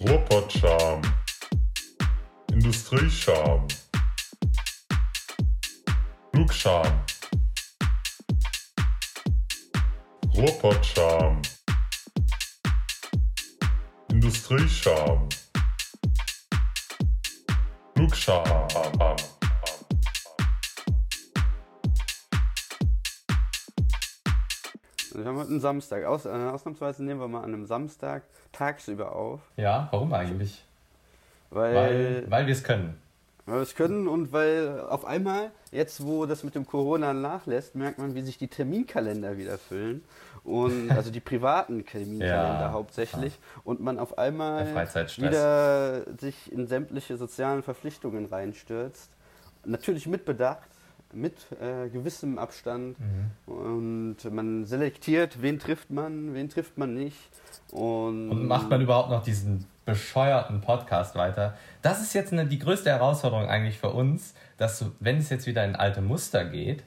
Ruhrpott-Charme. Industriescham. Flugscham. Ruhrpott-Charme. Industriescham. Flugscham. Wir haben heute einen Samstag. Aus, äh, ausnahmsweise nehmen wir mal an einem Samstag tagsüber auf. Ja, warum eigentlich? Weil, Weil, weil wir es können. weil wir es können und weil auf einmal, jetzt wo das mit dem Corona nachlässt, merkt man, wie sich die Terminkalender wieder füllen. Und, also die privaten Terminkalender Ja, hauptsächlich. Und man auf einmal wieder sich in sämtliche sozialen Verpflichtungen reinstürzt. Natürlich mit Bedacht, mit äh, gewissem Abstand. Mhm. Und man selektiert, wen trifft man, wen trifft man nicht. Und, Und macht man überhaupt noch diesen bescheuerten Podcast weiter? Das ist jetzt eine, die größte Herausforderung eigentlich für uns, dass, wenn es jetzt wieder in alte Muster geht,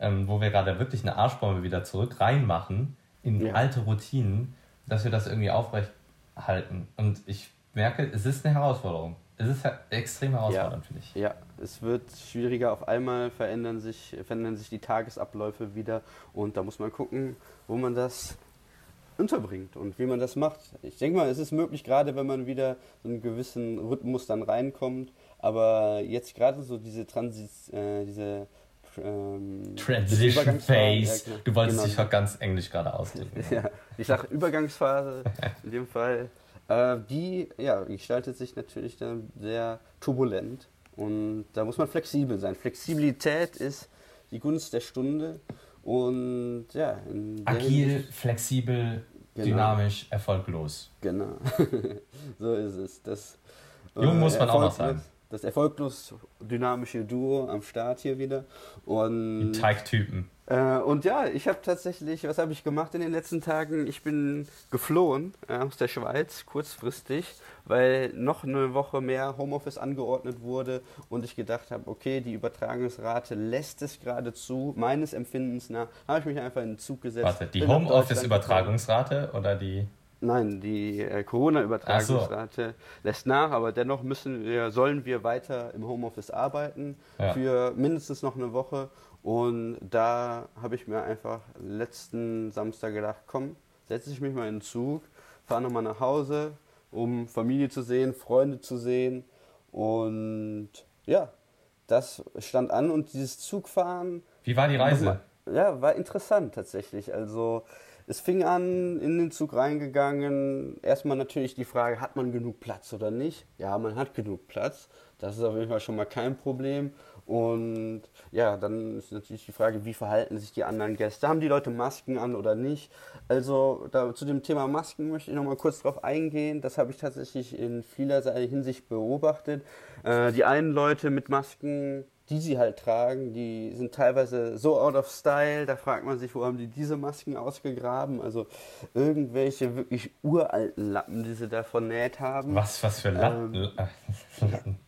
ähm, wo wir gerade wirklich eine Arschbombe wieder zurück reinmachen, in Ja. alte Routinen, dass wir das irgendwie aufrechthalten. Und ich merke, es ist eine Herausforderung. Es ist he- extrem herausfordernd, finde ich. Ja, es wird schwieriger. Auf einmal verändern sich, verändern sich die Tagesabläufe wieder und da muss man gucken, wo man das unterbringt und wie man das macht. Ich denke mal, es ist möglich, gerade wenn man wieder so einen gewissen Rhythmus dann reinkommt. Aber jetzt gerade so diese Transis, äh, diese ähm, Transition Phase. ja, Du wolltest genau. dich doch ganz englisch gerade ausdrücken. ja, ich sage Übergangsphase in dem Fall, äh, die ja, gestaltet sich natürlich dann sehr turbulent und da muss man flexibel sein. Flexibilität ist die Gunst der Stunde und ja, Agil, flexibel, Genau. dynamisch, erfolglos. Genau, so ist es. Das, Jung muss man auch noch sein. Das erfolglos dynamische Duo am Start hier wieder. Und Die Teigtypen. Äh, und ja, ich habe tatsächlich, was habe ich gemacht in den letzten Tagen? Ich bin geflohen äh, aus der Schweiz kurzfristig, weil noch eine Woche mehr Homeoffice angeordnet wurde und ich gedacht habe, okay, die Übertragungsrate lässt es gerade zu. Meines Empfindens nach habe ich mich einfach in den Zug gesetzt. Warte, die Homeoffice-Übertragungsrate oder die. Nein, die äh, Corona-Übertragungsrate lässt nach, aber dennoch müssen wir, sollen wir weiter im Homeoffice arbeiten Ja. für mindestens noch eine Woche. Und da habe ich mir einfach letzten Samstag gedacht, komm, setze ich mich mal in den Zug, fahre nochmal nach Hause, um Familie zu sehen, Freunde zu sehen. Und ja, das stand an und dieses Zugfahren Wie war die Reise? ja, war interessant tatsächlich. Also es fing an, in den Zug reingegangen. Erstmal natürlich die Frage, hat man genug Platz oder nicht? Ja, man hat genug Platz. Das ist auf jeden Fall schon mal kein Problem. Und ja, dann ist natürlich die Frage, wie verhalten sich die anderen Gäste? Haben die Leute Masken an oder nicht? Also da, zu dem Thema Masken möchte ich noch mal kurz drauf eingehen. Das habe ich tatsächlich in vielerlei Hinsicht beobachtet. Äh, die einen Leute mit Masken die sie halt tragen, die sind teilweise so out of style, da fragt man sich, wo haben die diese Masken ausgegraben? Also irgendwelche wirklich uralten Lappen, die sie da vernäht haben. Was, was für Latten? Ähm, Latten.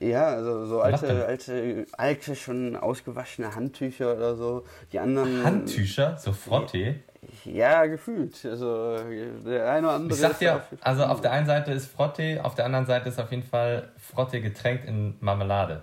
Ja, also so alte, alte, alte, schon ausgewaschene Handtücher oder so. Die anderen. Handtücher, so Frottee. Ja, gefühlt. Also der eine oder andere. Ich sag ist dir, auf- also auf der einen Seite ist Frottee, auf der anderen Seite ist auf jeden Fall Frottee getränkt in Marmelade.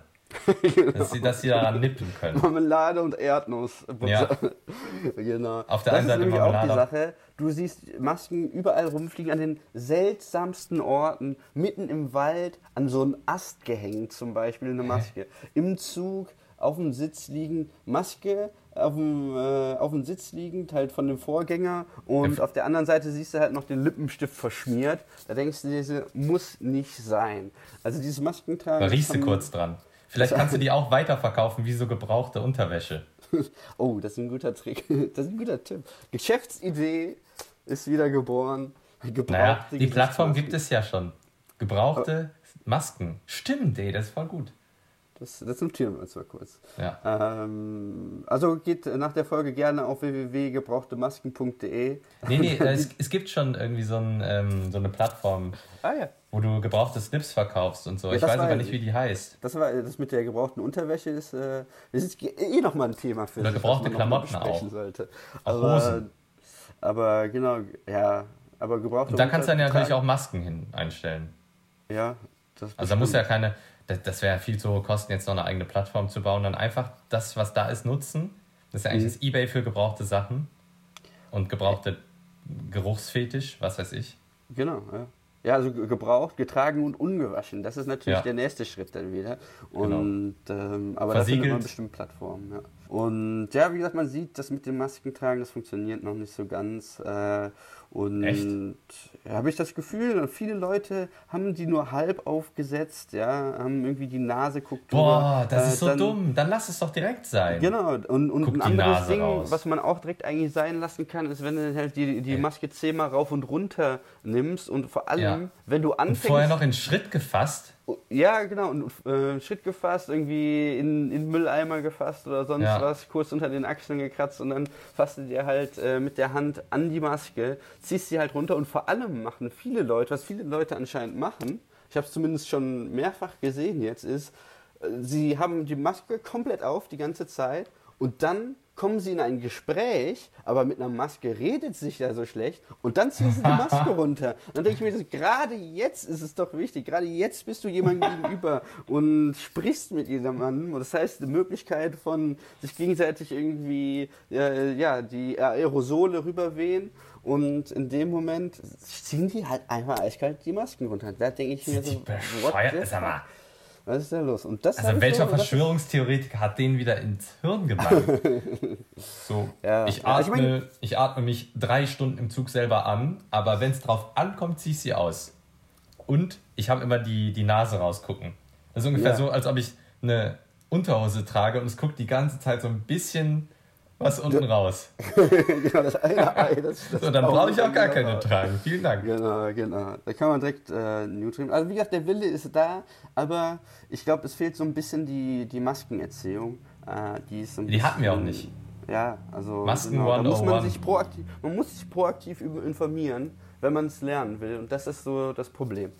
Dass sie, dass sie daran nippen können. Marmelade und Erdnuss. Ja. genau. Auf der das einen ist Seite nämlich auch die Marmelade. Sache. Du siehst Masken überall rumfliegen, an den seltsamsten Orten, mitten im Wald, an so einen Ast gehängt zum Beispiel eine Maske. Im Zug, auf dem Sitz liegen, Maske auf dem, äh, auf dem Sitz liegend, halt von dem Vorgänger und auf der anderen Seite siehst du halt noch den Lippenstift verschmiert. Da denkst du diese muss nicht sein. Also dieses Maskentragen... Da riechst du kurz dran. Vielleicht kannst du die auch weiterverkaufen wie so gebrauchte Unterwäsche. Oh, das ist ein guter Trick. Das ist ein guter Tipp. Geschäftsidee ist wieder geboren. Gebrauchte Naja, die Plattform gibt es ja schon. Gebrauchte Masken. Stimmt, ey, das ist voll gut. Das, das notieren wir uns mal kurz. Ja. Ähm, also geht nach der Folge gerne auf www.gebrauchtemasken.de. Nee, nee, äh, es, es gibt schon irgendwie so, ein, ähm, so eine Plattform, Ah ja. wo du gebrauchte Snips verkaufst und so. Ja, ich weiß aber nicht, wie die heißt. Das war das mit der gebrauchten Unterwäsche ist, äh, das ist eh nochmal ein Thema für Oder sich, gebrauchte Klamotten auch. sollte. Auch aber, Hosen. aber genau, ja, aber gebrauchte Und da kannst du dann ja natürlich auch Masken hin einstellen. Ja, das Also da muss ja keine, das, das wäre viel zu hohe Kosten, jetzt noch eine eigene Plattform zu bauen. Dann einfach das, was da ist, nutzen. Das ist ja eigentlich Mhm. das Ebay für gebrauchte Sachen und gebrauchte Geruchsfetisch, was weiß ich. Genau, ja. Ja, also ge- gebraucht, getragen und ungewaschen. Das ist natürlich Ja. der nächste Schritt dann wieder. Genau. Und ähm, aber da findet Versiegelt. man bestimmt Plattformen, ja. Und ja, wie gesagt, man sieht, das mit dem Maskentragen, das funktioniert noch nicht so ganz. Äh, und ja, habe ich das Gefühl, viele Leute haben die nur halb aufgesetzt, ja, haben irgendwie die Nase guckt Boah, drüber, das äh, ist so dann- dumm. Dann lass es doch direkt sein. Genau, und, und Guck ein anderes Nase Ding, raus. was man auch direkt eigentlich sein lassen kann, ist, wenn du halt die, die. Maske zehnmal rauf und runter nimmst und vor allem, Ja. wenn du Und anfängst. vorher noch in Schritt gefasst. Ja, genau, und äh, Schritt gefasst, irgendwie in, in Mülleimer gefasst oder sonst Ja. was, kurz unter den Achseln gekratzt und dann fasst du dir halt äh, mit der Hand an die Maske, ziehst sie halt runter und vor allem machen viele Leute, was viele Leute anscheinend machen, ich habe es zumindest schon mehrfach gesehen jetzt, ist, äh, sie haben die Maske komplett auf die ganze Zeit und dann kommen sie in ein Gespräch, aber mit einer Maske redet sich ja so schlecht und dann ziehen sie die Maske runter. Dann denke ich mir, so, gerade jetzt ist es doch wichtig, gerade jetzt bist du jemandem gegenüber und sprichst mit jemandem. Und das heißt, die Möglichkeit von sich gegenseitig irgendwie äh, ja, die Aerosole rüberwehen und in dem Moment ziehen die halt einfach eiskalt die Masken runter. Da denke ich mir so, what the. Was ist da los? Und das Also welcher Verschwörungstheoretiker hat den wieder ins Hirn gebrannt? so, Ja. ich, Ja, ich atme, mein- ich atme mich drei Stunden im Zug selber an, aber wenn es drauf ankommt, ziehe ich sie aus. Und ich habe immer die, die Nase rausgucken. Das ist ungefähr Ja. so, als ob ich eine Unterhose trage und es guckt die ganze Zeit so ein bisschen was unten raus. genau, das eine Ei. Das, das So, dann brauche ich auch gar genau. keine tragen. Vielen Dank. Genau, genau. Da kann man direkt äh, Nutrien. Also wie gesagt, der Wille ist da, aber ich glaube, es fehlt so ein bisschen die, die Maskenerziehung. Äh, die ist so Die hatten wir auch nicht. Ja, also Masken da muss man 101. sich proaktiv, man muss sich proaktiv über- informieren, wenn man es lernen will. Und das ist so das Problem.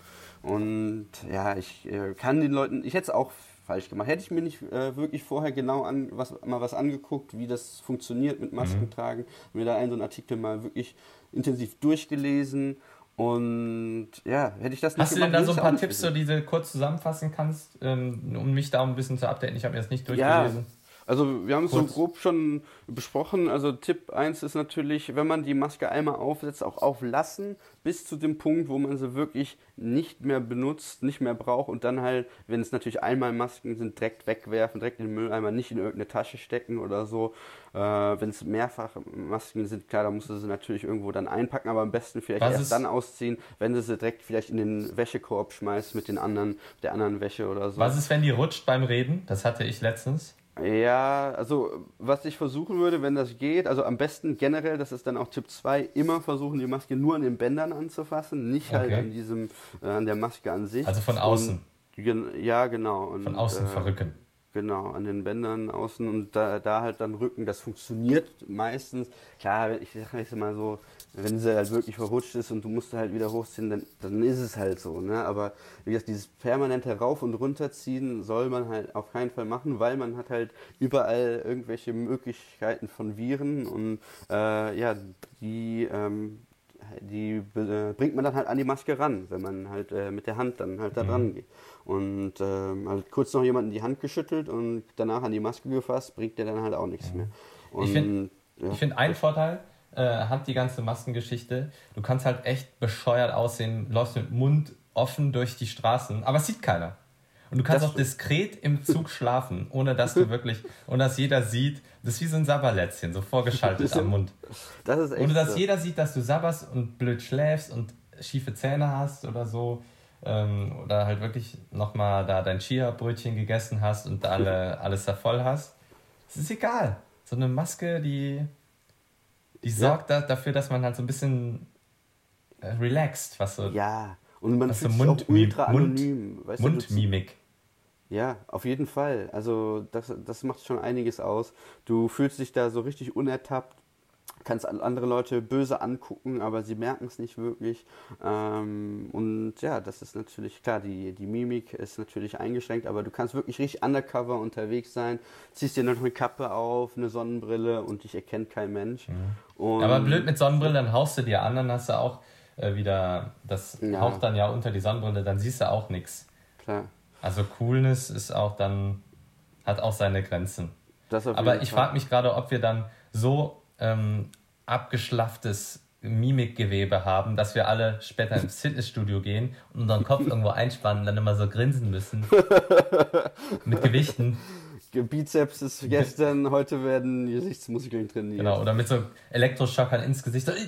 Und ja, ich äh, kann den Leuten, ich hätte es auch falsch gemacht. Hätte ich mir nicht äh, wirklich vorher genau an, was, mal was angeguckt, wie das funktioniert mit Mhm. Masken tragen, mir da einen so einen Artikel mal wirklich intensiv durchgelesen und ja, hätte ich das nicht Hast du denn da so ein paar Tipps, so, die du kurz zusammenfassen kannst, ähm, um mich da ein bisschen zu updaten? Ich habe mir das nicht Ja, durchgelesen. Also wir haben es so grob schon besprochen. Also Tipp 1 ist natürlich, wenn man die Maske einmal aufsetzt, auch auflassen, bis zu dem Punkt, wo man sie wirklich nicht mehr benutzt, nicht mehr braucht und dann halt, wenn es natürlich einmal Masken sind, direkt wegwerfen, direkt in den Mülleimer, nicht in irgendeine Tasche stecken oder so. Äh, wenn es mehrfach Masken sind, klar, da musst du sie natürlich irgendwo dann einpacken, aber am besten vielleicht Was erst dann ausziehen, wenn du sie direkt vielleicht in den Wäschekorb schmeißt mit den anderen, der anderen Wäsche oder so. Was ist, wenn die rutscht beim Reden? Das hatte ich letztens. Ja, also was ich versuchen würde, wenn das geht, also am besten generell, das ist dann auch Tipp 2, immer versuchen, die Maske nur an den Bändern anzufassen, nicht halt Okay. an diesem, äh, an der Maske an sich. Also von außen. Und, ja, genau. Und, Von außen äh, verrücken. Genau, an den Bändern außen und da, da halt dann Rücken. Das funktioniert meistens. Klar, ich sage jetzt mal so, wenn sie halt wirklich verrutscht ist und du musst halt wieder hochziehen, dann, dann ist es halt so. Ne? Aber wie gesagt, dieses permanente Rauf- und Runterziehen soll man halt auf keinen Fall machen, weil man hat halt überall irgendwelche Möglichkeiten von Viren und äh, ja, die, ähm, die äh, bringt man dann halt an die Maske ran, wenn man halt äh, mit der Hand dann halt da Mhm. dran geht. Und ähm, halt kurz noch jemanden die Hand geschüttelt und danach an die Maske gefasst, bringt der dann halt auch nichts mehr. Und, Mhm. Ich find- ja. Ich finde einen Vorteil, äh, hat die ganze Maskengeschichte. Du kannst halt echt bescheuert aussehen, läufst mit Mund offen durch die Straßen, aber es sieht keiner. Und du kannst Das auch diskret im Zug schlafen, ohne dass du wirklich, ohne dass jeder sieht. Das ist wie so ein Sabberlätzchen, so vorgeschaltet am Mund. das ist echt Ohne dass so. jeder sieht, dass du sabberst und blöd schläfst und schiefe Zähne hast oder so. Ähm, oder halt wirklich nochmal da dein Chia-Brötchen gegessen hast und alle, alles da voll hast. Es ist egal. So eine Maske, die, die sorgt da, dafür, dass man halt so ein bisschen äh, relaxed, was so Ja, und man fühlt so sich auch ultra Mund- anonym. weißt du, du- Mundmimik. Ja, auf jeden Fall. Also das, das macht schon einiges aus. Du fühlst dich da so richtig unertappt, kannst an- andere Leute böse angucken, aber sie merken es nicht wirklich. Ähm, und ja, das ist natürlich klar, die, die Mimik ist natürlich eingeschränkt, aber du kannst wirklich richtig undercover unterwegs sein, ziehst dir noch eine Kappe auf, eine Sonnenbrille und dich erkennt kein Mensch. Und Aber blöd mit Sonnenbrille, dann haust du dir an, dann hast du auch äh, wieder, das Ja. haucht dann ja unter die Sonnenbrille, dann siehst du auch nichts. Klar. Also Coolness ist auch dann, hat auch seine Grenzen. Aber ich frage mich gerade, ob wir dann so ähm, abgeschlafftes Mimikgewebe haben, dass wir alle später ins Fitnessstudio gehen und unseren Kopf irgendwo einspannen und dann immer so grinsen müssen. Mit Gewichten. Bizeps ist gestern, heute werden Gesichtsmuskeln trainiert. Genau. Oder mit so Elektroschockern ins Gesicht.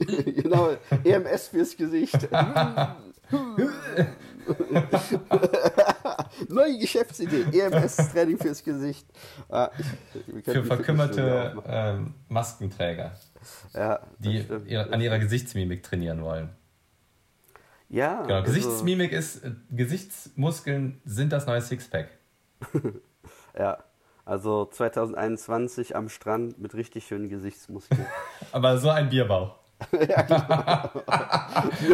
Genau, EMS fürs Gesicht. Neue Geschäftsidee, EMS-Training fürs Gesicht. Ah, ich- Für verkümmerte ähm, Maskenträger, ja, die stimmt. an ihrer Gesichtsmimik trainieren wollen. ja, Genau. also- Gesichtsmimik ist, äh, Gesichtsmuskeln sind das neue Sixpack. Ja, also 2021 am Strand mit richtig schönen Gesichtsmuskeln. Aber so ein Bierbauch.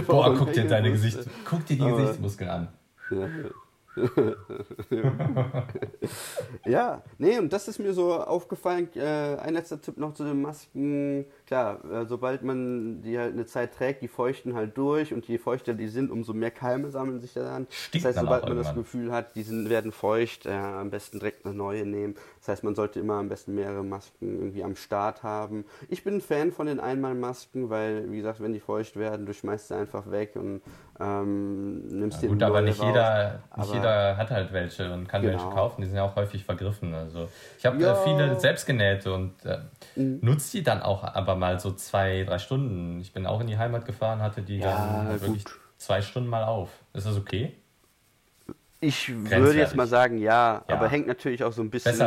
Boah, guck dir deine Gesicht, guck dir die Gesichtsmuskeln an. Ja, nee, und das ist mir so aufgefallen. Äh, ein letzter Tipp noch zu den Masken. Klar, äh, sobald man die halt eine Zeit trägt, die feuchten halt durch und je feuchter die sind, umso mehr Keime sammeln sich daran. Stinkt das heißt, sobald man das irgendwann. Gefühl hat, die sind, werden feucht, äh, am besten direkt eine neue nehmen. Das heißt, man sollte immer am besten mehrere Masken irgendwie am Start haben. Ich bin ein Fan von den Einmalmasken, weil, wie gesagt, wenn die feucht werden, du schmeißt sie einfach weg und ähm, nimmst Ja, dir gut, eine aber nicht raus. jeder, nicht Aber- jeder hat halt welche und kann Genau. welche kaufen. Die sind ja auch häufig vergriffen. Also ich habe äh, viele selbstgenähte und äh, Mhm. nutze die dann auch aber mal so zwei, drei Stunden. Ich bin auch in die Heimat gefahren, hatte die Ja, dann halt wirklich zwei Stunden mal auf. Ist das okay? Ich würde jetzt mal sagen, ja, Ja. aber hängt natürlich auch so ein bisschen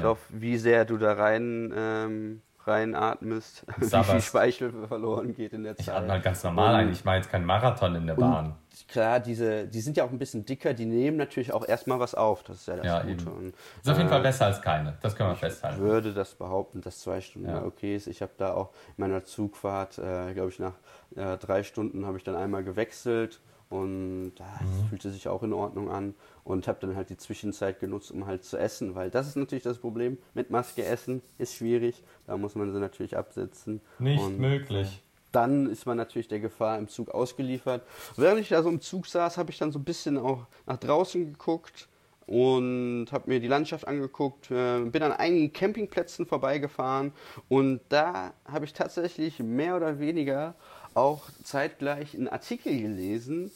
drauf, wie sehr du da rein ähm, reinatmest, wie viel. Speichel verloren geht in der Ich Zeit. atme halt ganz normal Und ein. Ich mache jetzt keinen Marathon in der Bahn. Klar, diese, die sind ja auch ein bisschen dicker, die nehmen natürlich auch erstmal was auf, das ist ja das Ja, Gute. Und, Ist auf jeden äh, Fall besser als keine. Das können wir Ich festhalten. würde das behaupten, dass zwei Stunden Ja. okay ist. Ich habe da auch in meiner Zugfahrt, äh, glaube ich, nach äh, drei Stunden habe ich dann einmal gewechselt und das Mhm. fühlte sich auch in Ordnung an und habe dann halt die Zwischenzeit genutzt, um halt zu essen, weil das ist natürlich das Problem mit Maske essen, ist schwierig, da muss man sie natürlich absetzen. Nicht und, möglich. Dann ist man natürlich der Gefahr im Zug ausgeliefert. Während ich da so im Zug saß, habe ich dann so ein bisschen auch nach draußen geguckt und habe mir die Landschaft angeguckt, äh, bin an einigen Campingplätzen vorbeigefahren und da habe ich tatsächlich mehr oder weniger auch zeitgleich einen Artikel gelesen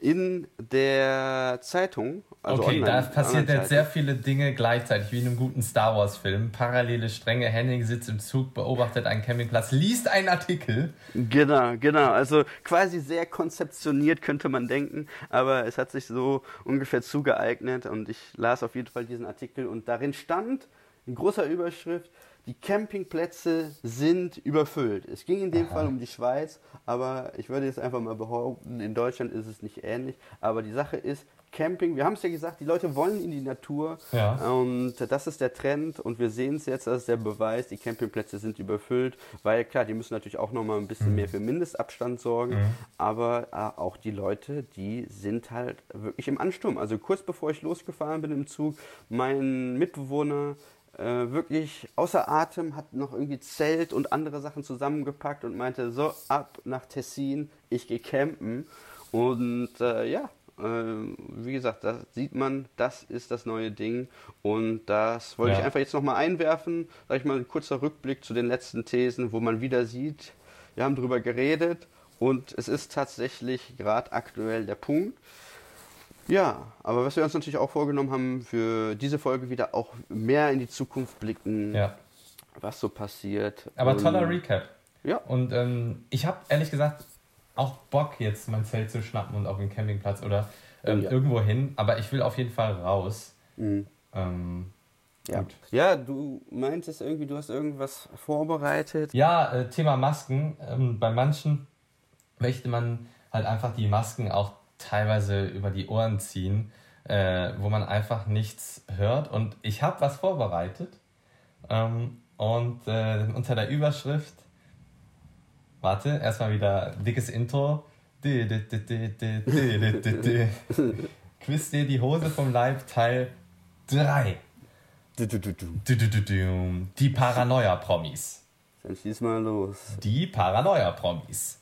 in der Zeitung. Also okay, online, da passiert jetzt sehr viele Dinge gleichzeitig, wie in einem guten Star Wars-Film. Parallele Stränge, Henning sitzt im Zug, beobachtet einen Campingplatz, liest einen Artikel. Genau, genau. Also quasi sehr konzeptioniert könnte man denken, aber es hat sich so ungefähr zugeeignet und ich las auf jeden Fall diesen Artikel und darin stand in großer Überschrift, die Campingplätze sind überfüllt. Es ging in dem Fall um die Schweiz, aber ich würde jetzt einfach mal behaupten, in Deutschland ist es nicht ähnlich. Aber die Sache ist, Camping, wir haben es ja gesagt, die Leute wollen in die Natur Ja. und das ist der Trend und wir sehen es jetzt, das ist der Beweis, die Campingplätze sind überfüllt, weil klar, die müssen natürlich auch nochmal ein bisschen mehr für Mindestabstand sorgen, aber äh, auch die Leute, die sind halt wirklich im Ansturm. Also kurz bevor ich losgefahren bin im Zug, mein Mitbewohner äh, wirklich außer Atem, hat noch irgendwie Zelt und andere Sachen zusammengepackt und meinte, so, ab nach Tessin, ich gehe campen und äh, ja, ähm, wie gesagt, da sieht man, das ist das neue Ding. Und das wollte Ja. ich einfach jetzt nochmal einwerfen. Sag ich mal, ein kurzer Rückblick zu den letzten Thesen, wo man wieder sieht, wir haben drüber geredet und es ist tatsächlich gerade aktuell der Punkt. Ja, aber was wir uns natürlich auch vorgenommen haben, für diese Folge wieder auch mehr in die Zukunft blicken, Ja. was so passiert. Aber Und- toller Recap. Ja, Und ähm, ich habe ehrlich gesagt auch Bock, jetzt mein Zelt zu schnappen und auf den Campingplatz oder ähm, ja. irgendwo hin. Aber ich will auf jeden Fall raus. Mhm. Ähm, ja. Gut. ja, du meintest irgendwie, du hast irgendwas vorbereitet. Ja, äh, Thema Masken. Ähm, bei manchen möchte man halt einfach die Masken auch teilweise über die Ohren ziehen, äh, wo man einfach nichts hört. Und ich habe was vorbereitet. Ähm, und äh, unter der Überschrift, warte, erstmal wieder dickes Intro. Quiz dir die Hose vom Leib, Teil 3. Die Paranoia-Promis. Dann schieß mal los. Die Paranoia-Promis.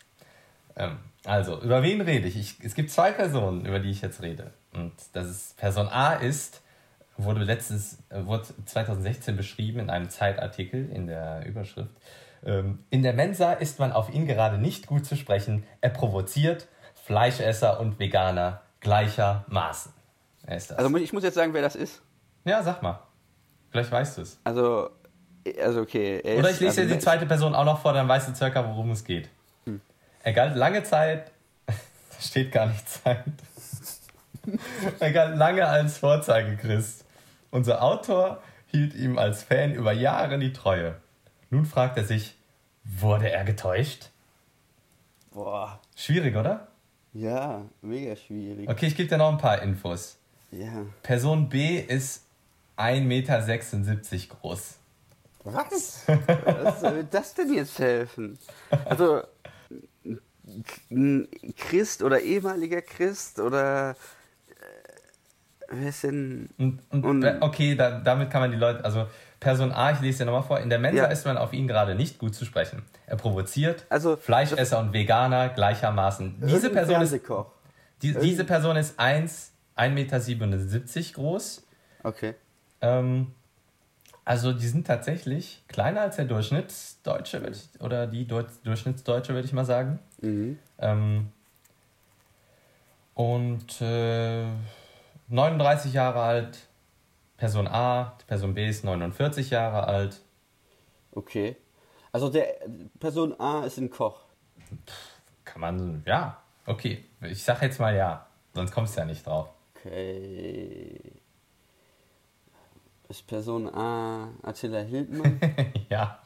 Ähm, also, über wen rede ich? ich? Es gibt zwei Personen, über die ich jetzt rede. Und das ist Person A ist, wurde letztens, äh, wurde 2016 beschrieben in einem Zeitartikel in der Überschrift. Ähm, in der Mensa ist man auf ihn gerade nicht gut zu sprechen. Er provoziert Fleischesser und Veganer gleichermaßen. Wer ist das? Also ich muss jetzt sagen, wer das ist. ja, sag mal. Vielleicht weißt du es. Also, also okay. Er Oder ich lese also, dir die zweite Person auch noch vor, dann weißt du circa, worum es geht. Er galt lange Zeit, da steht gar nicht Zeit, er galt lange als Vorzeigechrist. Unser Autor hielt ihm als Fan über Jahre die Treue. Nun fragt er sich, wurde er getäuscht? Boah, Schwierig, oder? ja, mega schwierig. Okay, ich gebe dir noch ein paar Infos. Ja. Person B ist 1,76 Meter groß. Was? Was soll das denn jetzt helfen? Also, Christ oder ehemaliger Christ oder. äh, Wer ist denn. Und, und, Und- okay, da, damit kann man die Leute, also Person A, ich lese dir nochmal vor, in der Mensa Ja. ist man auf ihn gerade nicht gut zu sprechen. Er provoziert Also, Fleischesser und Veganer gleichermaßen. Diese Person, ist, die, diese Person ist 1, 1,77 Meter groß. Okay. Ähm, also die sind tatsächlich kleiner als der Durchschnittsdeutsche, ich, oder die Deu Durchschnittsdeutsche, würde ich mal sagen. Mhm. Ähm, und äh, 39 Jahre alt, Person A, Person B ist 49 Jahre alt. Okay. Also, der Person A ist ein Koch. Kann man, ja, okay. Ich sag jetzt mal ja, sonst kommst du ja nicht drauf. Okay. Ist Person A Attila Hildmann? ja.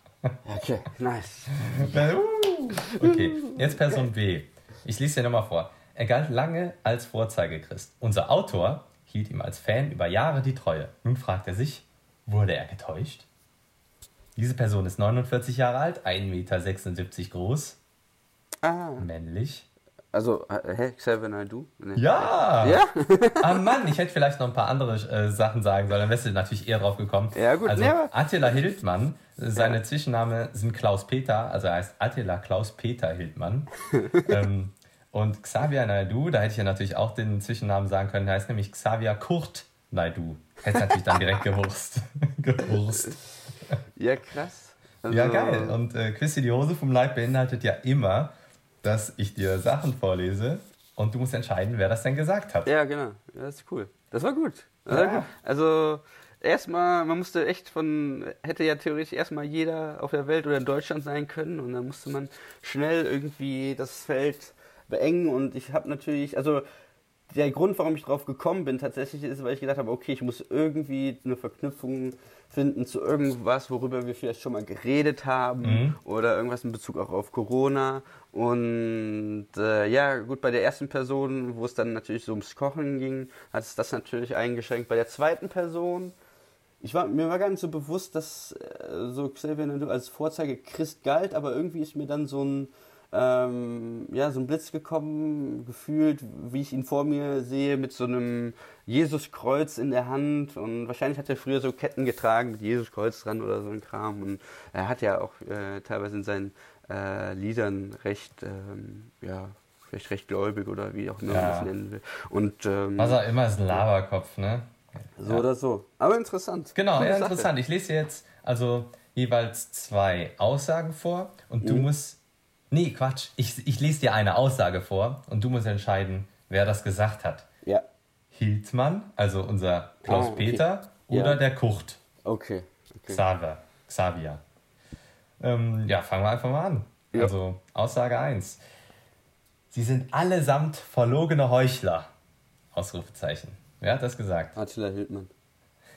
Okay, nice. Uh. Okay, jetzt Person B. Ich lese dir nochmal vor. Er galt lange als Vorzeigechrist. Unser Autor hielt ihm als Fan über Jahre die Treue. Nun fragt er sich, wurde er getäuscht? Diese Person ist 49 Jahre alt, 1,76 Meter groß, Ah, männlich. Also, hä, Xavier Naidoo? Nee. Ja! Ja? Ah Mann, ich hätte vielleicht noch ein paar andere äh, Sachen sagen sollen, dann wärst du natürlich eher drauf gekommen. Ja, gut, Also aber- Attila Hildmann, seine Zwischenname sind Klaus Peter, also er heißt Attila Klaus Peter Hildmann. ähm, und Xavier Naidu, da hätte ich ja natürlich auch den Zwischennamen sagen können, der heißt nämlich Xavier Kurt Naidu. Hätte natürlich dann direkt gewurst. gewurst. Ja, krass. Also, Ja, geil. Und äh, Quiz die Hose vom Leib beinhaltet ja immer, dass ich dir Sachen vorlese und du musst entscheiden, wer das denn gesagt hat. Ja, genau. Ja, das ist cool. Das war gut. Das war Ja. gut. Also, erstmal, man musste echt von, hätte ja theoretisch erstmal jeder auf der Welt oder in Deutschland sein können und dann musste man schnell irgendwie das Feld beengen und ich habe natürlich, also der Grund, warum ich drauf gekommen bin, tatsächlich ist, weil ich gedacht habe, okay, ich muss irgendwie eine Verknüpfung finden zu irgendwas, worüber wir vielleicht schon mal geredet haben oder irgendwas in Bezug auch auf Corona. Und äh, ja, gut, bei der ersten Person, wo es dann natürlich so ums Kochen ging, hat es das natürlich eingeschränkt. Bei der zweiten Person, ich war, mir war gar nicht so bewusst, dass äh, so Xavier Naidoo als Vorzeige Christ galt, aber irgendwie ist mir dann so ein, ähm, ja, so ein Blitz gekommen, gefühlt, wie ich ihn vor mir sehe, mit so einem Jesuskreuz in der Hand. Und wahrscheinlich hat er früher so Ketten getragen mit Jesuskreuz dran oder so ein Kram. Und er hat ja auch äh, teilweise in seinen äh, Liedern recht, ähm, ja, vielleicht recht gläubig oder wie auch immer man Ja. das nennen will. Und ähm, Was auch immer ist ein Laberkopf, ne? so oder so. Aber interessant. Genau, Coole ja, interessant. Ich lese dir jetzt also jeweils zwei Aussagen vor und Mhm. du musst. Nee, Quatsch. Ich, ich lese dir eine Aussage vor und du musst entscheiden, wer das gesagt hat. Ja, Hildmann, also unser Klaus Ah, okay. Peter, Ja. oder der Kurt, okay. okay. Xaver, Xavier. Ähm, ja, fangen wir einfach mal an. Ja. Also, Aussage 1. Sie sind allesamt verlogene Heuchler. Ausrufezeichen. Wer hat das gesagt? Attila Hildmann.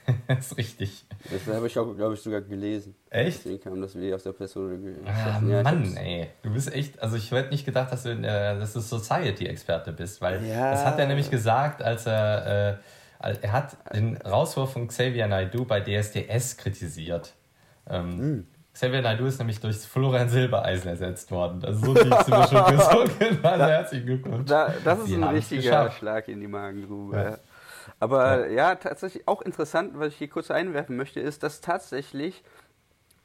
das ist richtig. Das habe ich auch, glaube ich, sogar gelesen. Echt? Deswegen kam das wie aus der Person. Ah, Ja, Mann, ey. Du bist echt, also ich hätte nicht gedacht, dass du, äh, dass du Society-Experte bist, weil Ja. das hat er nämlich gesagt, als er, äh, er hat den Rauswurf von Xavier Naidoo bei DSDS kritisiert. Ähm, Hm. Xavier Naidoo ist nämlich durch Florian Silbereisen ersetzt worden. Also so tief sind wir schon gesunken. Also herzlichen Glückwunsch. Da, das ist Sie ein richtiger. Schlag in die Magengrube. Ja. Ja. Aber ja. tatsächlich auch interessant, was ich hier kurz einwerfen möchte, ist, dass tatsächlich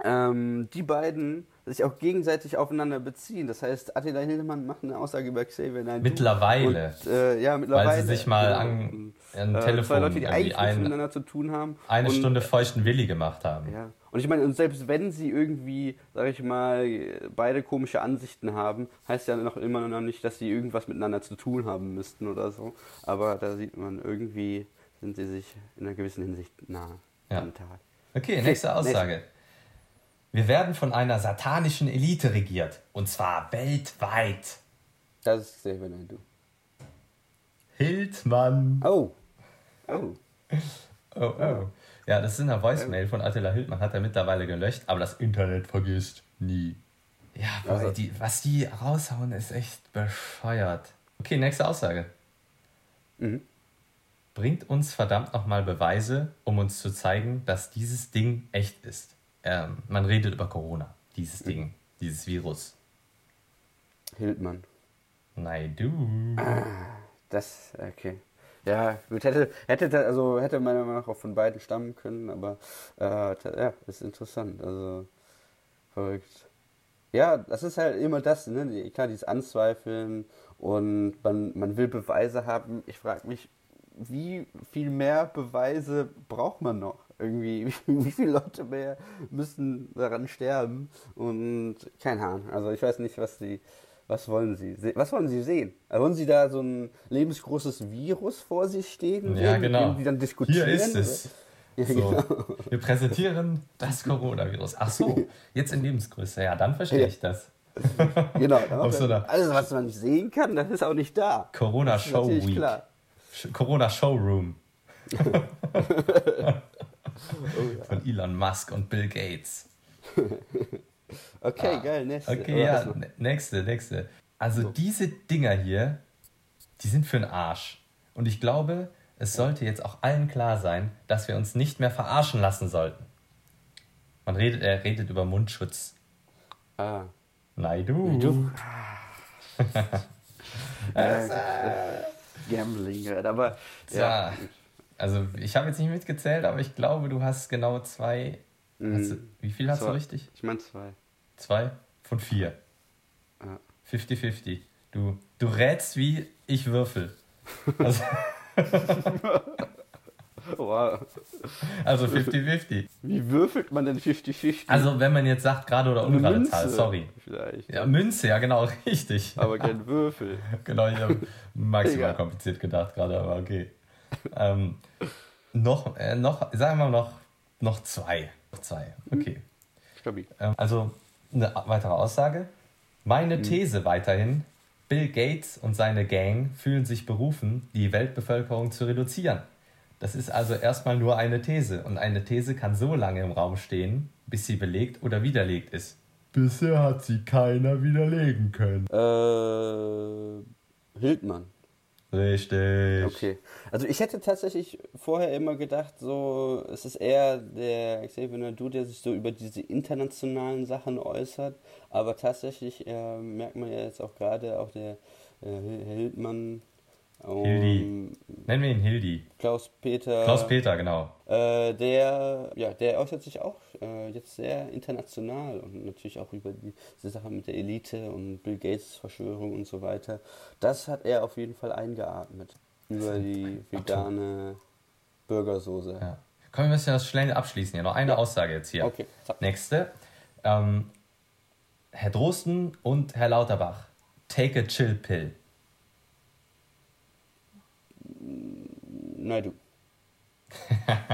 ähm, die beiden sich auch gegenseitig aufeinander beziehen. Das heißt, Attila Hildmann macht eine Aussage über Xavier Naidoo. Mittlerweile. Und, äh, ja, mittlerweile. Weil sie sich mal genau. an, an äh, Telefon zwei Leute, die irgendwie eigentlich ein, miteinander zu tun haben. eine und, Stunde feuchten Willi gemacht haben. Ja. Und ich meine, und selbst wenn sie irgendwie, sag ich mal, beide komische Ansichten haben, heißt ja noch immer noch nicht, dass sie irgendwas miteinander zu tun haben müssten oder so. Aber da sieht man, irgendwie sind sie sich in einer gewissen Hinsicht nah Ja. am Tag. Okay, nächste Aussage. Wir werden von einer satanischen Elite regiert. Und zwar weltweit. Das ist Xavier Naidoo. Hildmann. Oh. Oh. Oh, oh. Ja, das ist in der Voicemail von Attila Hildmann, hat er mittlerweile gelöscht, aber das Internet vergisst nie. Ja, boah, Also- die, was die raushauen, ist echt bescheuert. Okay, nächste Aussage. Mhm. Bringt uns verdammt nochmal Beweise, um uns zu zeigen, dass dieses Ding echt ist. Ähm, man redet über Corona, dieses Ding, dieses Virus. Hildmann. Nein, du. Das, okay. Ja, gut, hätte, hätte, also hätte meiner Meinung nach auch von beiden stammen können, aber äh, ja, ist interessant. Also verrückt. Ja, das ist halt immer das, ne? Klar, dieses Anzweifeln und man, man will Beweise haben. Ich frage mich, wie viel mehr Beweise braucht man noch? Irgendwie, wie, viele Leute mehr müssen daran sterben? Und keine Ahnung. Also ich weiß nicht, was sie, was wollen sie, was wollen sie sehen? Also wollen sie da so ein lebensgroßes Virus vor sich stehen? Ja, sehen, genau. die dann diskutieren? Hier ist es. Ja, So, genau. wir präsentieren das Coronavirus. Ach so, jetzt in Lebensgröße. Ja, dann verstehe Ja. ich das. Genau. Auf so einer- Alles, was man nicht sehen kann, das ist auch nicht da. Corona Show Week. klar. Corona Showroom von Elon Musk und Bill Gates. Okay, geil, nächste. Ah. Okay, ja, nächste, nächste. Also diese Dinger hier, die sind für den Arsch. Und ich glaube, es sollte jetzt auch allen klar sein, dass wir uns nicht mehr verarschen lassen sollten. Man redet, er redet über Mundschutz. Ah. Nein, du. Äh, Gambling, halt, aber ja. Ja. Also ich habe jetzt nicht mitgezählt, aber ich glaube, du hast genau zwei. Hast du, wie viel hast du Zwei. richtig? Ich meine zwei. Zwei von vier. Ja. 50-50. Du, du rätst wie ich würfel. Also, Wow. also 50-50. Wie würfelt man denn 50-50? Also wenn man jetzt sagt, gerade oder ungerade Münze Zahl, sorry. Vielleicht. Ja, Münze, ja genau, richtig. Aber kein Würfel. Genau, ich habe maximal kompliziert gedacht gerade, aber okay. Ähm, noch, äh, noch, sagen wir mal noch, noch zwei. Noch zwei, okay. Stabil. Ähm, also eine weitere Aussage. Meine Mhm. These weiterhin, Bill Gates und seine Gang fühlen sich berufen, die Weltbevölkerung zu reduzieren. Das ist also erstmal nur eine These und eine These kann so lange im Raum stehen, bis sie belegt oder widerlegt ist. Bisher hat sie keiner widerlegen können. Äh, Hildmann. Richtig. Okay. Also ich hätte tatsächlich vorher immer gedacht, so es ist eher der Xavier Naidoo, der sich so über diese internationalen Sachen äußert, aber tatsächlich äh, merkt man ja jetzt auch gerade auch der äh, Hil- Hildmann, um, Hildi. Nennen wir ihn Hildi. Klaus Peter, Klaus Peter, genau. Äh, der, ja, der äußert sich auch äh, jetzt sehr international und natürlich auch über die, diese Sache mit der Elite und Bill Gates Verschwörung und so weiter. Das hat er auf jeden Fall eingeatmet. Über die vegane Burgersoße. Ja. Komm, wir müssen das schnell abschließen hier. Noch eine Aussage jetzt hier. Okay. Nächste. Ähm, Herr Drosten und Herr Lauterbach. Take a chill pill. Nein, du.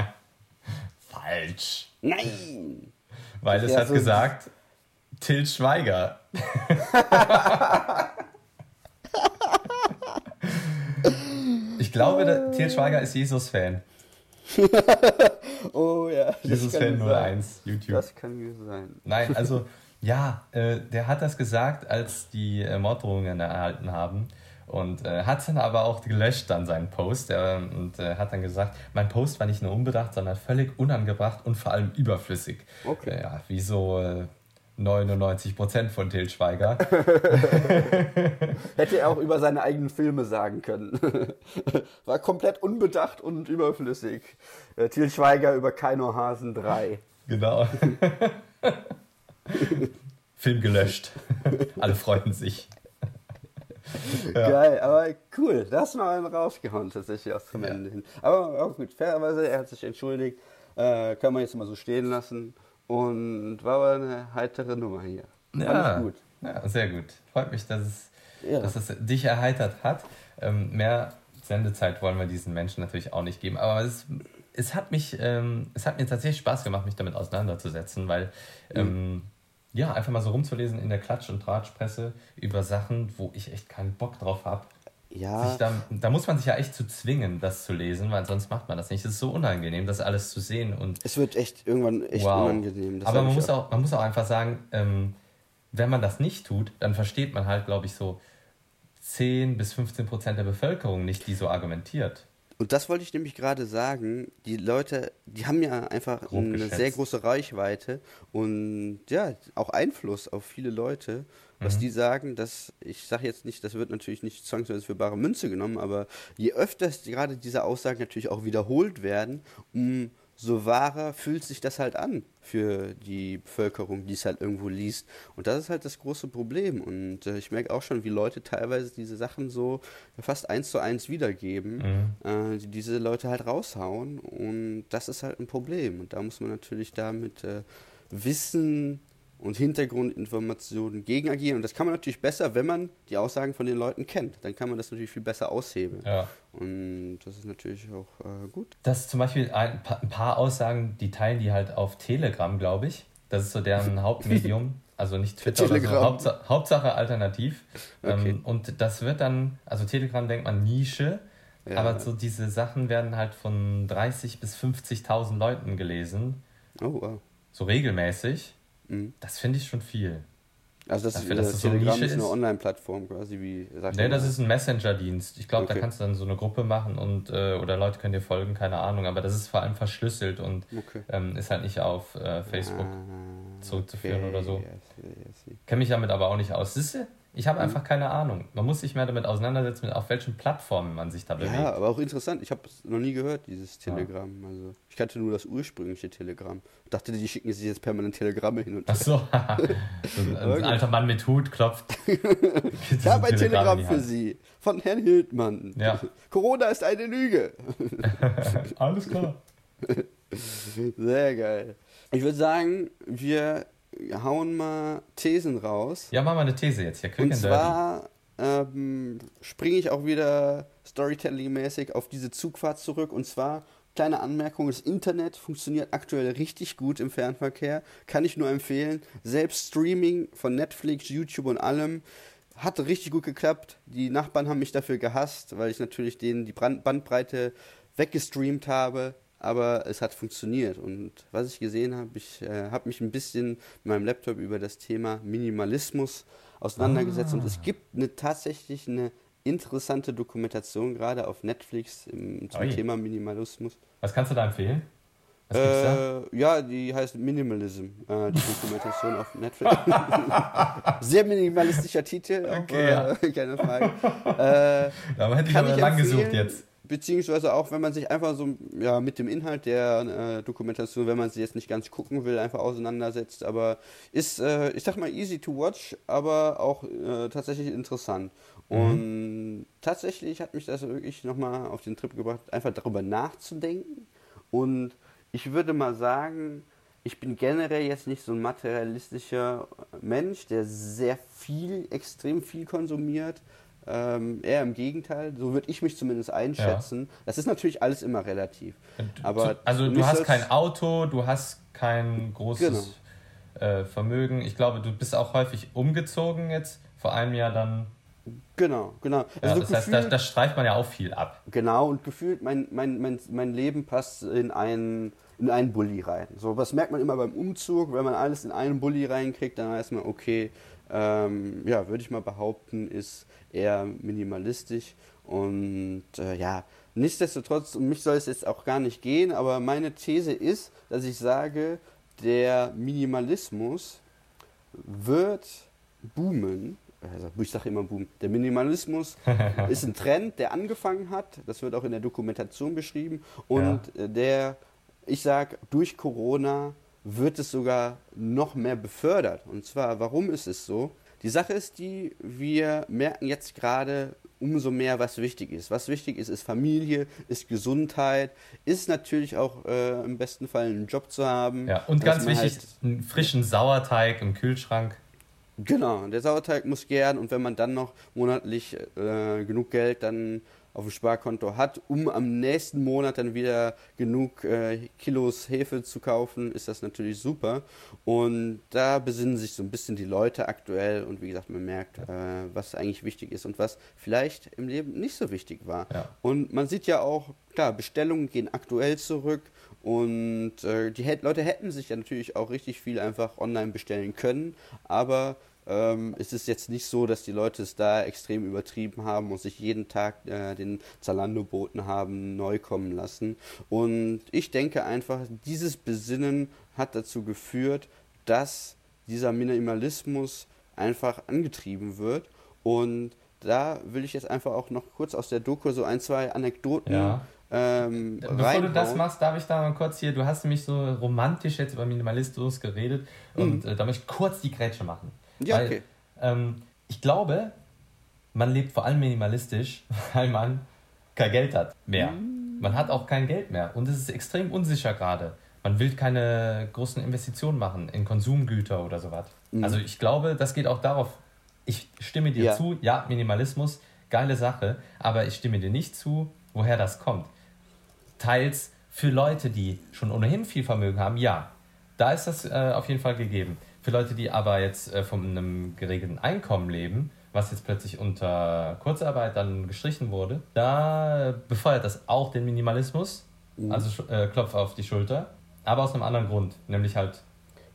Falsch. Nein! Weil es hat so- gesagt, Till Schweiger. ich glaube, der Til Schweiger ist Jesus-Fan. Oh ja. Jesus-Fan gut 01, YouTube. Das kann gut sein. Nein, also ja, äh, der hat das gesagt, als die äh, Morddrohungen erhalten haben. Und äh, hat dann aber auch gelöscht dann seinen Post äh, und äh, hat dann gesagt, mein Post war nicht nur unbedacht, sondern völlig unangebracht und vor allem überflüssig. Okay. Ja, wie so äh, 99% von Til Schweiger. Hätte er auch über seine eigenen Filme sagen können. War komplett unbedacht und überflüssig. Äh, Til Schweiger über Keino Hasen 3. genau. Film gelöscht. Alle freuten sich. Ja. Geil, aber cool. Da hast du mal einen rausgehauen, tatsächlich aus dem ja. Ende hin. Aber auch gut, fairerweise, er hat sich entschuldigt. Äh, kann man jetzt mal so stehen lassen. Und war aber eine heitere Nummer hier. Ja, gut. ja sehr gut. Freut mich, dass es, ja. dass es dich erheitert hat. Ähm, mehr Sendezeit wollen wir diesen Menschen natürlich auch nicht geben. Aber es, es, hat, mich, ähm, es hat mir tatsächlich Spaß gemacht, mich damit auseinanderzusetzen, weil. Mhm. Ja, einfach mal so rumzulesen in der Klatsch- und Tratschpresse über Sachen, wo ich echt keinen Bock drauf habe. Ja. Da, da, muss man sich ja echt zu zwingen, das zu lesen, weil sonst macht man das nicht. Es ist so unangenehm, das alles zu sehen. Und es wird echt irgendwann echt wow. unangenehm. Aber man muss, auch, man muss auch einfach sagen, ähm, wenn man das nicht tut, dann versteht man halt, glaube ich, so 10 bis 15 Prozent der Bevölkerung nicht, die so argumentiert. Und das wollte ich nämlich gerade sagen. Die Leute, die haben ja einfach Grob eine geschätzt. sehr große Reichweite und ja, auch Einfluss auf viele Leute, was mhm. die sagen, dass, ich sage jetzt nicht, das wird natürlich nicht zwangsweise für bare Münze genommen, aber je öfter gerade diese Aussagen natürlich auch wiederholt werden, um so wahrer fühlt sich das halt an für die Bevölkerung, die es halt irgendwo liest. Und das ist halt das große Problem. Und äh, ich merke auch schon, wie Leute teilweise diese Sachen so fast eins zu eins wiedergeben, mhm. äh, die diese Leute halt raushauen. Und das ist halt ein Problem. Und da muss man natürlich damit äh, Wissen und Hintergrundinformationen gegen agieren. Und das kann man natürlich besser, wenn man die Aussagen von den Leuten kennt. Dann kann man das natürlich viel besser aushebeln. Ja. Und das ist natürlich auch äh, gut. Das ist zum Beispiel ein paar Aussagen, die teilen die halt auf Telegram, glaube ich. Das ist so deren Hauptmedium. Also nicht Twitter oder so, Hauptsache, Hauptsache alternativ. Okay. Ähm, und das wird dann, also Telegram denkt man Nische, ja. aber so diese Sachen werden halt von 30.000 bis 50.000 Leuten gelesen. Oh, wow. So regelmäßig. Mhm. Das finde ich schon viel. Also das Dafür, ist, dass das Telegram so ist eine Online-Plattform quasi wie sagt Nee, das ist ein Messenger-Dienst. Ich glaube, okay. da kannst du dann so eine Gruppe machen und äh, oder Leute können dir folgen, keine Ahnung, aber das ist vor allem verschlüsselt und okay. ähm, ist halt nicht auf äh, Facebook ah, zurückzuführen okay. oder so. Yes, yes. Kenne mich damit aber auch nicht aus. Siehst du? Ich habe mhm. einfach keine Ahnung. Man muss sich mehr damit auseinandersetzen, auf welchen Plattformen man sich da bewegt. Ja, aber auch interessant. Ich habe es noch nie gehört, dieses Telegram. Ja. Also, ich kannte nur das ursprüngliche Telegram. Ich dachte, die schicken sich jetzt permanent Telegramme hin und her. Ach so. ein alter Mann mit Hut klopft. ich habe ein Telegramm für Sie von Herrn Hildmann. Ja. Corona ist eine Lüge. Alles klar. Sehr geil. Ich würde sagen, wir hauen mal Thesen raus. Ja, machen wir eine These jetzt hier. Quick Und zwar ähm, springe ich auch wieder Storytelling-mäßig auf diese Zugfahrt zurück. Und zwar, kleine Anmerkung, das Internet funktioniert aktuell richtig gut im Fernverkehr. Kann ich nur empfehlen. Selbst Streaming von Netflix, YouTube und allem hat richtig gut geklappt. Die Nachbarn haben mich dafür gehasst, weil ich natürlich denen die Bandbreite weggestreamt habe aber es hat funktioniert. Und was ich gesehen habe, ich äh, habe mich ein bisschen mit meinem Laptop über das Thema Minimalismus auseinandergesetzt ah. und es gibt eine, tatsächlich eine interessante Dokumentation gerade auf Netflix im, zum Oi. Thema Minimalismus. Was kannst du da empfehlen? Äh, ja, die heißt Minimalism, äh, die Dokumentation auf Netflix. Sehr minimalistischer Titel, okay, auch, äh, keine Frage. Äh, da hätte ich aber lang gesucht jetzt beziehungsweise auch, wenn man sich einfach so ja, mit dem Inhalt der äh, Dokumentation, wenn man sie jetzt nicht ganz gucken will, einfach auseinandersetzt. Aber ist, äh, ich sag mal, easy to watch, aber auch äh, tatsächlich interessant. Mhm. Und tatsächlich hat mich das wirklich nochmal auf den Trip gebracht, einfach darüber nachzudenken. Und ich würde mal sagen, ich bin generell jetzt nicht so ein materialistischer Mensch, der sehr viel, extrem viel konsumiert. Ähm, eher im Gegenteil, so würde ich mich zumindest einschätzen. Ja. Das ist natürlich alles immer relativ. Aber also du hast kein Auto, du hast kein großes genau. äh, Vermögen. Ich glaube, du bist auch häufig umgezogen jetzt, vor einem Jahr dann. Genau, genau. Also ja, das heißt, da, da streift man ja auch viel ab. Genau, und gefühlt, mein, mein, mein, mein Leben passt in einen, in einen Bulli rein. So, was merkt man immer beim Umzug, wenn man alles in einen Bulli reinkriegt, dann weiß man, okay, ähm, ja, würde ich mal behaupten, ist eher minimalistisch. Und äh, ja, nichtsdestotrotz, um mich soll es jetzt auch gar nicht gehen, aber meine These ist, dass ich sage, der Minimalismus wird boomen. Also, ich sage immer boom. Der Minimalismus ist ein Trend, der angefangen hat. Das wird auch in der Dokumentation beschrieben. Und ja. der, ich sage, durch Corona wird es sogar noch mehr befördert. Und zwar, warum ist es so? Die Sache ist die, wir merken jetzt gerade umso mehr, was wichtig ist. Was wichtig ist, ist Familie, ist Gesundheit, ist natürlich auch äh, im besten Fall einen Job zu haben. Ja, und ganz wichtig, halt einen frischen Sauerteig im Kühlschrank. Genau, der Sauerteig muss gern und wenn man dann noch monatlich äh, genug Geld dann auf dem Sparkonto hat, um am nächsten Monat dann wieder genug äh, Kilos Hefe zu kaufen, ist das natürlich super. Und da besinnen sich so ein bisschen die Leute aktuell und wie gesagt, man merkt, äh, was eigentlich wichtig ist und was vielleicht im Leben nicht so wichtig war. Ja. Und man sieht ja auch, klar, Bestellungen gehen aktuell zurück und äh, die Leute hätten sich ja natürlich auch richtig viel einfach online bestellen können, aber ähm, ist es jetzt nicht so, dass die Leute es da extrem übertrieben haben und sich jeden Tag äh, den Zalando-Boten haben neu kommen lassen. Und ich denke einfach, dieses Besinnen hat dazu geführt, dass dieser Minimalismus einfach angetrieben wird. Und da will ich jetzt einfach auch noch kurz aus der Doku so ein, zwei Anekdoten ja. Ähm, Bevor reinhauen. du das machst, darf ich da mal kurz hier, du hast nämlich so romantisch jetzt über Minimalismus geredet mhm. und äh, da möchte ich kurz die Grätsche machen. Ja, weil, okay. Ähm, ich glaube, man lebt vor allem minimalistisch, weil man kein Geld hat mehr. Mhm. Man hat auch kein Geld mehr und es ist extrem unsicher gerade. Man will keine großen Investitionen machen in Konsumgüter oder sowas. Mhm. Also ich glaube, das geht auch darauf. Ich stimme dir ja. zu, ja, Minimalismus, geile Sache, aber ich stimme dir nicht zu, woher das kommt. Teils für Leute, die schon ohnehin viel Vermögen haben, ja, da ist das äh, auf jeden Fall gegeben. Für Leute, die aber jetzt äh, von einem geregelten Einkommen leben, was jetzt plötzlich unter Kurzarbeit dann gestrichen wurde, da befeuert das auch den Minimalismus. Mhm. Also äh, Klopf auf die Schulter. Aber aus einem anderen Grund, nämlich halt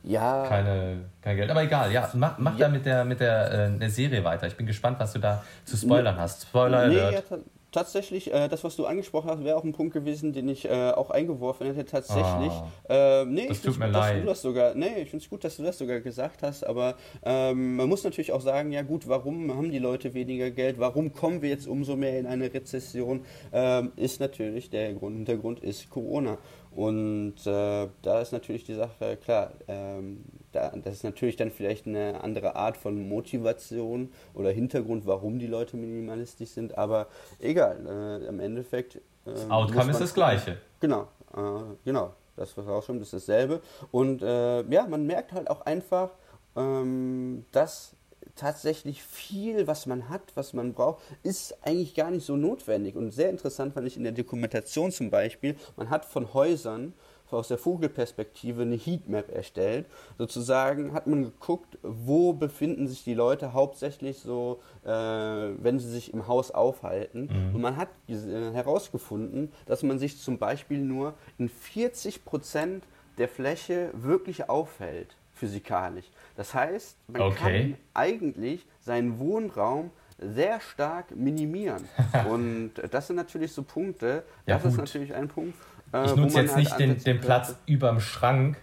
ja. keine, kein Geld. Aber egal, ja, mach, mach ja. da mit der, mit der, äh, der Serie weiter. Ich bin gespannt, was du da zu spoilern hast. Spoiler nee, Alert. Ja, tatsächlich, äh, das, was du angesprochen hast, wäre auch ein Punkt gewesen, den ich äh, auch eingeworfen hätte. Tatsächlich. Oh, äh, nee, das tut mir gut, leid. Dass du das sogar, nee, ich finde es gut, dass du das sogar gesagt hast, aber ähm, man muss natürlich auch sagen, ja gut, warum haben die Leute weniger Geld? Warum kommen wir jetzt umso mehr in eine Rezession? Ähm, ist natürlich der Grund, Hintergrund ist Corona. Und äh, da ist natürlich die Sache, klar, ähm, das ist natürlich dann vielleicht eine andere Art von Motivation oder Hintergrund, warum die Leute minimalistisch sind, aber egal, äh, im Endeffekt. Äh, das Outcome ist das gleiche. Genau, äh, genau, das was schon, das ist dasselbe. Und äh, ja, man merkt halt auch einfach, ähm, dass tatsächlich viel, was man hat, was man braucht, ist eigentlich gar nicht so notwendig. Und sehr interessant fand ich in der Dokumentation zum Beispiel, man hat von Häusern aus der Vogelperspektive eine Heatmap erstellt. Sozusagen hat man geguckt, wo befinden sich die Leute hauptsächlich so, äh, wenn sie sich im Haus aufhalten. Mhm. Und man hat äh, herausgefunden, dass man sich zum Beispiel nur in 40 Prozent der Fläche wirklich aufhält, physikalisch. Das heißt, man okay. kann eigentlich seinen Wohnraum sehr stark minimieren. Und das sind natürlich so Punkte, ja, das gut. ist natürlich ein Punkt. Äh, ich nutze jetzt halt nicht den, den Platz über dem Schrank.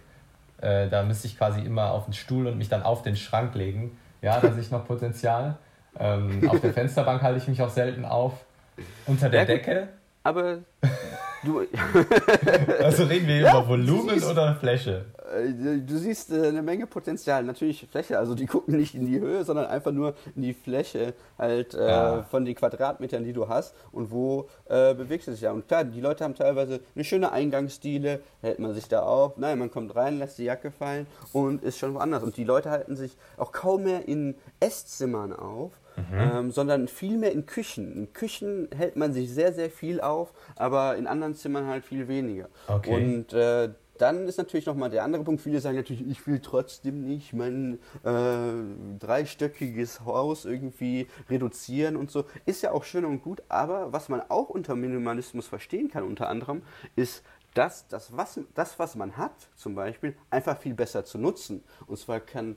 Äh, da müsste ich quasi immer auf den Stuhl und mich dann auf den Schrank legen. Ja, da sehe ich noch Potenzial. Ähm, auf der Fensterbank halte ich mich auch selten auf. Unter der ja, Decke. Aber du. also reden wir ja, über Volumen oder Fläche? Äh, du siehst äh, eine Menge Potenzial. Natürlich Fläche, also die gucken nicht in die Höhe, sondern einfach nur in die Fläche halt äh, ja. von den Quadratmetern, die du hast und wo äh, bewegst du dich ja. Und klar, die Leute haben teilweise eine schöne Eingangsstile, hält man sich da auf, nein, man kommt rein, lässt die Jacke fallen und ist schon woanders. Und die Leute halten sich auch kaum mehr in Esszimmern auf, Mhm. Ähm, sondern viel mehr in Küchen. In Küchen hält man sich sehr, sehr viel auf, aber in anderen Zimmern halt viel weniger. Okay. Und äh, dann ist natürlich nochmal der andere Punkt. Viele sagen natürlich, ich will trotzdem nicht mein äh, dreistöckiges Haus irgendwie reduzieren und so. Ist ja auch schön und gut, aber was man auch unter Minimalismus verstehen kann, unter anderem, ist, dass das, was, das, was man hat, zum Beispiel, einfach viel besser zu nutzen. Und zwar kann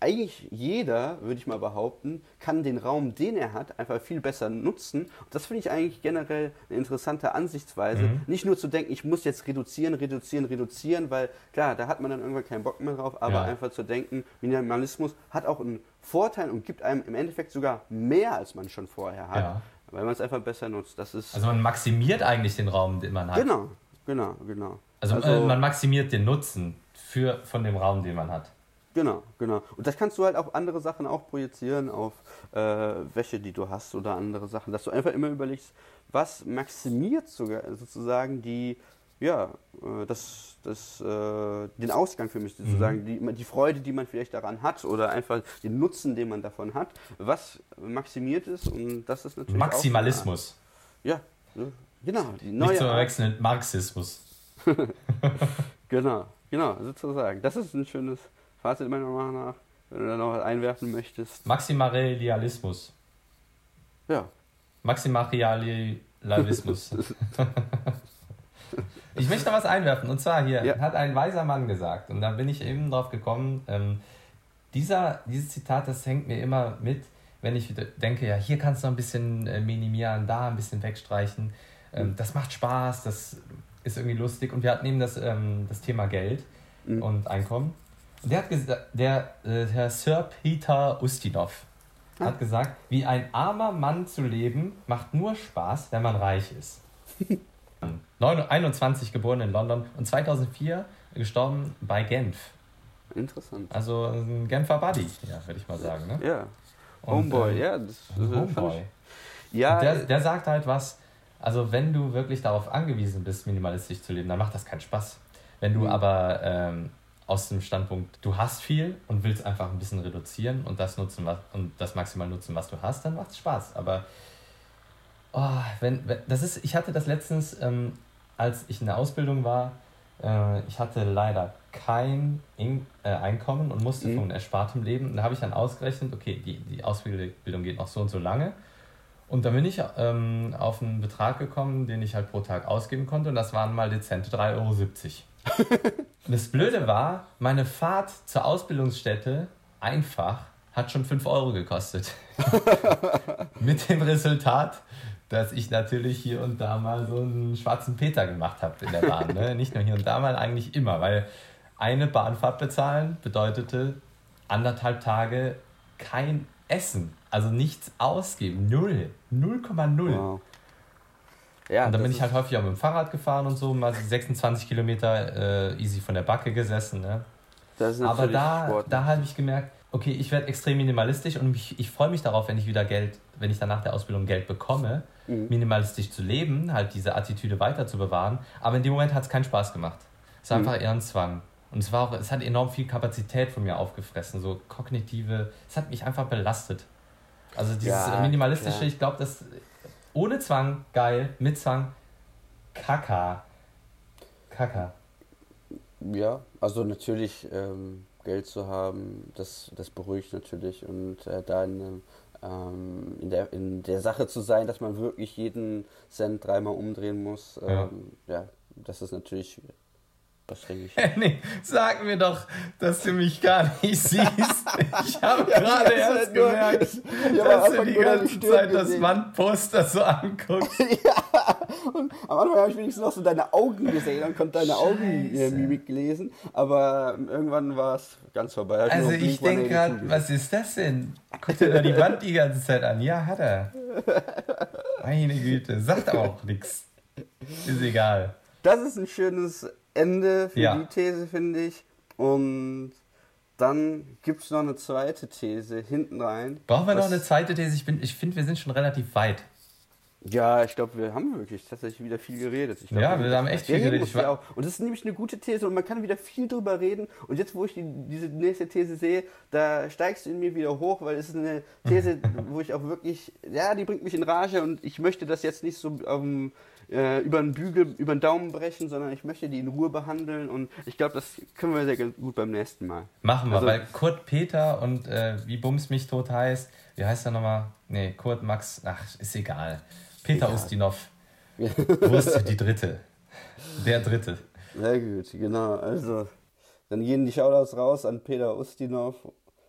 eigentlich jeder, würde ich mal behaupten, kann den Raum, den er hat, einfach viel besser nutzen. Und das finde ich eigentlich generell eine interessante Ansichtsweise. Mhm. Nicht nur zu denken, ich muss jetzt reduzieren, reduzieren, reduzieren, weil klar, da hat man dann irgendwann keinen Bock mehr drauf, aber ja. einfach zu denken, Minimalismus hat auch einen Vorteil und gibt einem im Endeffekt sogar mehr, als man schon vorher hat. Ja. Weil man es einfach besser nutzt. Das ist also man maximiert eigentlich den Raum, den man hat. Genau, genau, genau. Also, also äh, man maximiert den Nutzen für, von dem Raum, den man hat. Genau, genau. Und das kannst du halt auf andere Sachen auch projizieren, auf äh, Wäsche, die du hast oder andere Sachen, dass du einfach immer überlegst, was maximiert sogar sozusagen die, ja, äh, das, das, äh, den Ausgang für mich sozusagen, die, die Freude, die man vielleicht daran hat oder einfach den Nutzen, den man davon hat, was maximiert ist und das ist natürlich Maximalismus. Auch, ja, genau. Die neue Nicht zu verwechseln mit Marxismus. genau, genau, sozusagen. Das ist ein schönes Fazit meiner Meinung nach, wenn du da noch was einwerfen möchtest. Maximarialismus. Ja. Maximarialismus. ich möchte noch was einwerfen. Und zwar hier Ja. hat ein weiser Mann gesagt, und da bin ich eben drauf gekommen, ähm, dieser, dieses Zitat, das hängt mir immer mit, wenn ich denke, ja, hier kannst du noch ein bisschen äh, minimieren, da ein bisschen wegstreichen. Ähm, das macht Spaß, das ist irgendwie lustig. Und wir hatten eben das, ähm, das Thema Geld Mhm. und Einkommen. Und der hat gesagt, der äh, Herr Sir Peter Ustinov Ah. hat gesagt, wie ein armer Mann zu leben, macht nur Spaß, wenn man reich ist. 9 21 geboren in London und 2004 gestorben bei Genf. Interessant. Also ein Genfer Buddy, ja, würde ich mal sagen. Ne? Ja. Und, Homeboy, äh, ja. Das, das fand Homeboy. Ja, Der, der sagt halt was, also wenn du wirklich darauf angewiesen bist, minimalistisch zu leben, dann macht das keinen Spaß. Wenn du Mhm. aber ähm, aus dem Standpunkt, du hast viel und willst einfach ein bisschen reduzieren und das nutzen, was, und das maximal nutzen, was du hast, dann macht es Spaß. Aber oh, wenn, wenn, das ist, ich hatte das letztens, ähm, als ich in der Ausbildung war, äh, ich hatte leider kein In äh, Einkommen und musste Mhm. von erspartem leben. Und da habe ich dann ausgerechnet, okay, die, die Ausbildung geht noch so und so lange. Und dann bin ich ähm, auf einen Betrag gekommen, den ich halt pro Tag ausgeben konnte. Und das waren mal dezente 3,70 Euro. Das Blöde war, meine Fahrt zur Ausbildungsstätte einfach hat schon 5 Euro gekostet. Mit dem Resultat, dass ich natürlich hier und da mal so einen schwarzen Peter gemacht habe in der Bahn. Ne? Nicht nur hier und da mal, eigentlich immer. Weil eine Bahnfahrt bezahlen bedeutete anderthalb Tage kein Essen. Also nichts ausgeben. Null. 0,0. wow. Ja, Und dann bin ich halt häufig auch mit dem Fahrrad gefahren und so, mal 26 Kilometer äh, easy von der Backe gesessen. Ne? das ist Aber da, Sport. da habe ich gemerkt, okay, ich werde extrem minimalistisch und ich, ich freue mich darauf, wenn ich wieder Geld, wenn ich dann nach der Ausbildung Geld bekomme, Mhm. minimalistisch zu leben, halt diese Attitüde weiter zu bewahren. Aber in dem Moment hat es keinen Spaß gemacht. Es war Mhm. einfach eher ein Zwang. Und es, war auch, es hat enorm viel Kapazität von mir aufgefressen, so kognitive, es hat mich einfach belastet. Also dieses Ja, minimalistische, klar. ich glaube, das ohne Zwang geil, mit Zwang Kaka. Kaka. Ja, also natürlich ähm, Geld zu haben, das, das beruhigt natürlich und äh, da in, ähm, in, der, in der Sache zu sein, dass man wirklich jeden Cent dreimal umdrehen muss, Ja. ähm, ja, das ist natürlich, was denke ich. Henning, sag mir doch, dass du mich gar nicht siehst. Ich habe Ja, gerade das erst halt nur- gemerkt, dass du die ganze Zeit das gesehen. Wandposter so anguckst. Und am Anfang habe ich wenigstens noch so deine Augen gesehen und konnte deine Augenmimik lesen, aber irgendwann war es ganz vorbei. Ich Also ich denke Blink-182 gerade, was ist das denn? Guckt er da die Wand die ganze Zeit an? Ja, hat er. Meine Güte, sagt auch nichts. Ist egal. Das ist ein schönes Ende für Ja. die These, finde ich. Und dann gibt es noch eine zweite These hinten rein. Brauchen wir noch eine zweite These? Ich, bin- ich finde, wir sind schon relativ weit. Ja, ich glaube, wir haben wirklich tatsächlich wieder viel geredet. Glaub, Ja, wir haben echt viel geredet. ja. Und das ist nämlich eine gute These und man kann wieder viel drüber reden. Und jetzt, wo ich die, diese nächste These sehe, da steigst du in mir wieder hoch, weil es ist eine These, wo ich auch wirklich, ja, die bringt mich in Rage und ich möchte das jetzt nicht so ähm, äh, über den Bügel, über den Daumen brechen, sondern ich möchte die in Ruhe behandeln und ich glaube, das können wir sehr gut beim nächsten Mal. Machen wir, Also- weil Kurt Peter und äh, wie Bums mich tot heißt, wie heißt er nochmal? Nee, Kurt Max, ach, ist egal. Peter Egal. Ustinov. Wurst die dritte. Der dritte. Sehr gut, genau. Also, dann gehen die Shoutouts raus an Peter Ustinov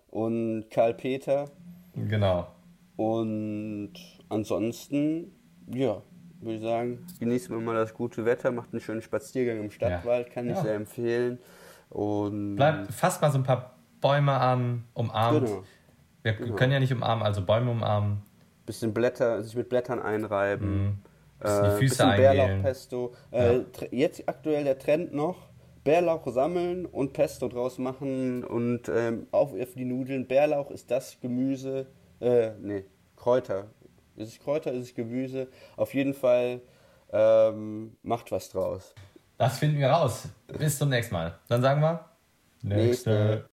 und Karl Peter. Genau. Und ansonsten, ja, würde ich sagen, genießen wir mal das gute Wetter, macht einen schönen Spaziergang im Stadtwald, kann ich Ja. sehr empfehlen. Und Bleibt, fasst mal so ein paar Bäume an, umarmt. Genau. Wir können ja nicht umarmen, also Bäume umarmen. Bisschen Blätter, sich mit Blättern einreiben. Mhm. Bisschen die Füße bisschen. Bärlauchpesto. Äh, tr- Jetzt aktuell der Trend noch, Bärlauch sammeln und Pesto draus machen und ähm, auf die Nudeln. Bärlauch ist das Gemüse, äh, nee, Kräuter. Ist es Kräuter, ist es Gemüse? Auf jeden Fall ähm, macht was draus. Das finden wir raus. Bis zum nächsten Mal. Dann sagen wir. Nächste.